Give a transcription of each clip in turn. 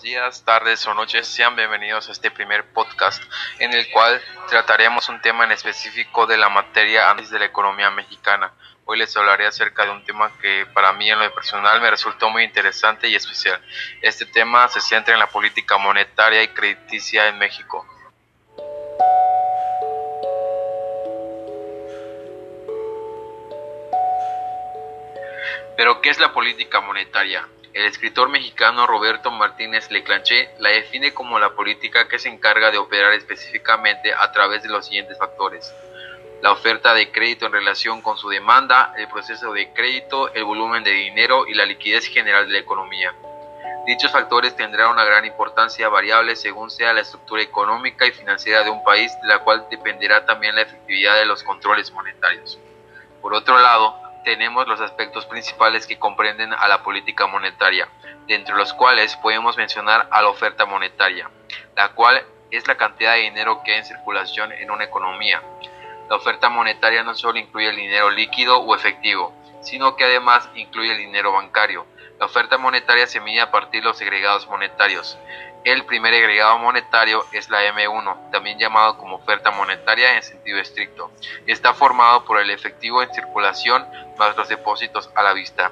buenos días, tardes o noches. Sean bienvenidos a este primer podcast en el cual trataremos un tema en específico de la materia antes de la economía mexicana. Hoy les hablaré acerca de un tema que para mí en lo personal me resultó muy interesante y especial. Este tema se centra en la política monetaria y crediticia en México. Pero, ¿qué es la política monetaria? El escritor mexicano Roberto Martínez Leclanché la define como la política que se encarga de operar específicamente a través de los siguientes factores. La oferta de crédito en relación con su demanda, el proceso de crédito, el volumen de dinero y la liquidez general de la economía. Dichos factores tendrán una gran importancia variable según sea la estructura económica y financiera de un país, de la cual dependerá también la efectividad de los controles monetarios. Por otro lado, tenemos los aspectos principales que comprenden a la política monetaria, dentro de los cuales podemos mencionar a la oferta monetaria, la cual es la cantidad de dinero que hay en circulación en una economía. La oferta monetaria no solo incluye el dinero líquido o efectivo, sino que además incluye el dinero bancario. La oferta monetaria se mide a partir de los agregados monetarios. El primer agregado monetario es la M1, también llamado como oferta monetaria en sentido estricto. Está formado por el efectivo en circulación más los depósitos a la vista.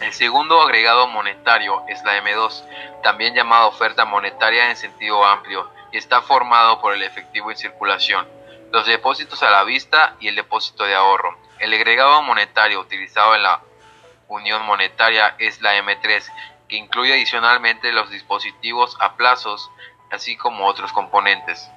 El segundo agregado monetario es la M2, también llamada oferta monetaria en sentido amplio, está formado por el efectivo en circulación, los depósitos a la vista y el depósito de ahorro. El agregado monetario utilizado en la unión monetaria es la M3, que incluye adicionalmente los dispositivos a plazos, así como otros componentes.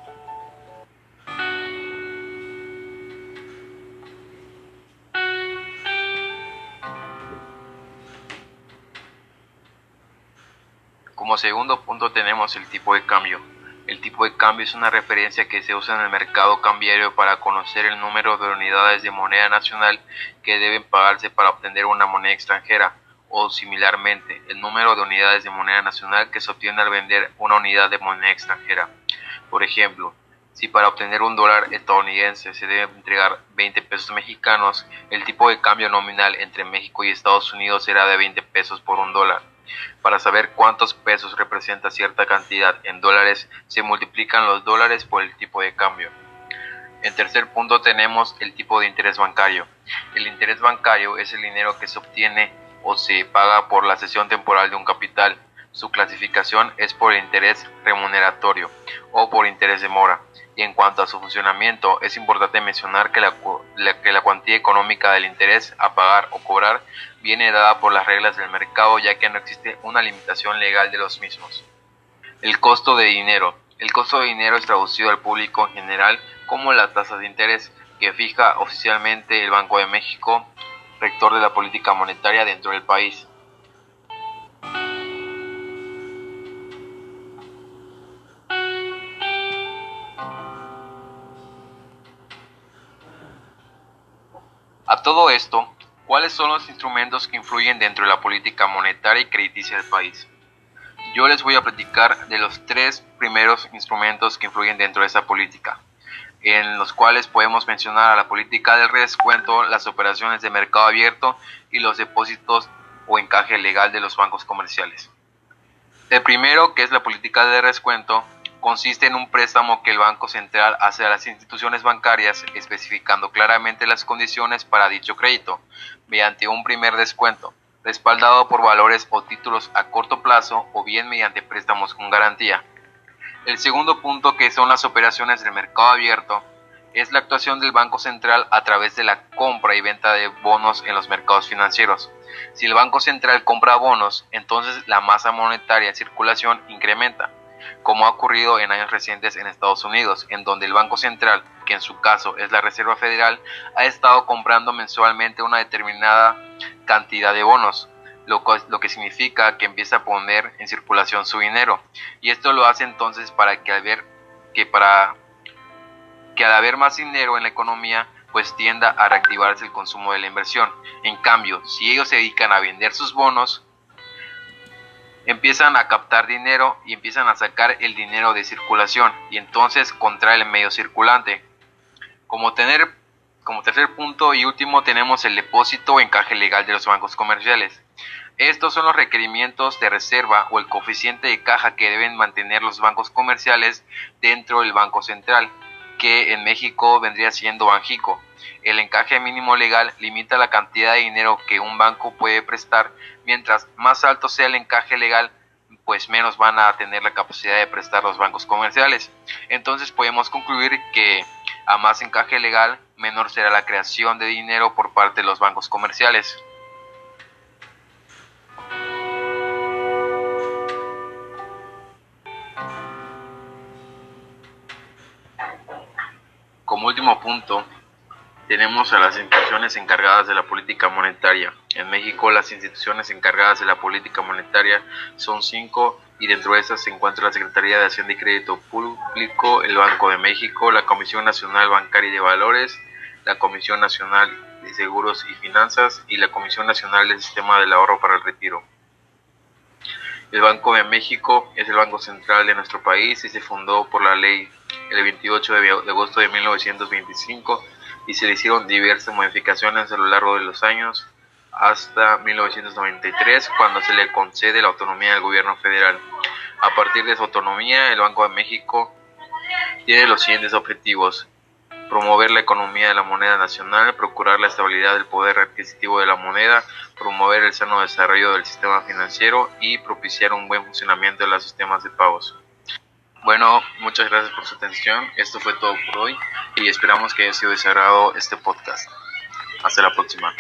Como segundo punto tenemos el tipo de cambio. El tipo de cambio es una referencia que se usa en el mercado cambiario para conocer el número de unidades de moneda nacional que deben pagarse para obtener una moneda extranjera o similarmente el número de unidades de moneda nacional que se obtiene al vender una unidad de moneda extranjera. Por ejemplo, si para obtener un dólar estadounidense se debe entregar 20 pesos mexicanos, el tipo de cambio nominal entre México y Estados Unidos será de 20 pesos por un dólar. Para saber cuántos pesos representa cierta cantidad en dólares, se multiplican los dólares por el tipo de cambio. En tercer punto tenemos el tipo de interés bancario. El interés bancario es el dinero que se obtiene o se paga por la cesión temporal de un capital. Su clasificación es por interés remuneratorio o por interés de mora. Y en cuanto a su funcionamiento, es importante mencionar que la, que la cuantía económica del interés a pagar o cobrar viene dada por las reglas del mercado ya que no existe una limitación legal de los mismos. El costo de dinero. El costo de dinero es traducido al público en general como la tasa de interés que fija oficialmente el Banco de México rector de la política monetaria dentro del país. A todo esto, ¿cuáles son los instrumentos que influyen dentro de la política monetaria y crediticia del país? Yo les voy a platicar de los tres primeros instrumentos que influyen dentro de esa política en los cuales podemos mencionar a la política del descuento, las operaciones de mercado abierto y los depósitos o encaje legal de los bancos comerciales. El primero, que es la política de descuento, consiste en un préstamo que el Banco Central hace a las instituciones bancarias especificando claramente las condiciones para dicho crédito, mediante un primer descuento, respaldado por valores o títulos a corto plazo o bien mediante préstamos con garantía. El segundo punto, que son las operaciones del mercado abierto, es la actuación del Banco Central a través de la compra y venta de bonos en los mercados financieros. Si el Banco Central compra bonos, entonces la masa monetaria en circulación incrementa, como ha ocurrido en años recientes en Estados Unidos, en donde el Banco Central, que en su caso es la Reserva Federal, ha estado comprando mensualmente una determinada cantidad de bonos, lo, que significa que empieza a poner en circulación su dinero. Y esto lo hace entonces para que al ver que para que al haber más dinero en la economía, pues tienda a reactivarse el consumo de la inversión. En cambio, si ellos se dedican a vender sus bonos, empiezan a captar dinero y empiezan a sacar el dinero de circulación y entonces contrae el medio circulante. Como tener como tercer punto y último tenemos el depósito o encaje legal de los bancos comerciales. Estos son los requerimientos de reserva o el coeficiente de caja que deben mantener los bancos comerciales dentro del Banco Central, que en México vendría siendo Banjico. El encaje mínimo legal limita la cantidad de dinero que un banco puede prestar, mientras más alto sea el encaje legal, pues menos van a tener la capacidad de prestar los bancos comerciales. Entonces podemos concluir que a más encaje legal, menor será la creación de dinero por parte de los bancos comerciales. Como último punto, tenemos a las instituciones encargadas de la política monetaria. En México las instituciones encargadas de la política monetaria son cinco y dentro de esas se encuentra la Secretaría de Hacienda y Crédito Público, el Banco de México, la Comisión Nacional Bancaria y de Valores, la Comisión Nacional de Seguros y Finanzas y la Comisión Nacional del Sistema del Ahorro para el Retiro. El Banco de México es el banco central de nuestro país y se fundó por la ley el 28 de agosto de 1925 y se le hicieron diversas modificaciones a lo largo de los años hasta 1993 cuando se le concede la autonomía al gobierno federal. A partir de su autonomía, el Banco de México tiene los siguientes objetivos. Promover la economía de la moneda nacional, procurar la estabilidad del poder adquisitivo de la moneda, promover el sano desarrollo del sistema financiero y propiciar un buen funcionamiento de los sistemas de pagos. Bueno, muchas gracias por su atención. Esto fue todo por hoy y esperamos que haya sido desagrado este podcast. Hasta la próxima.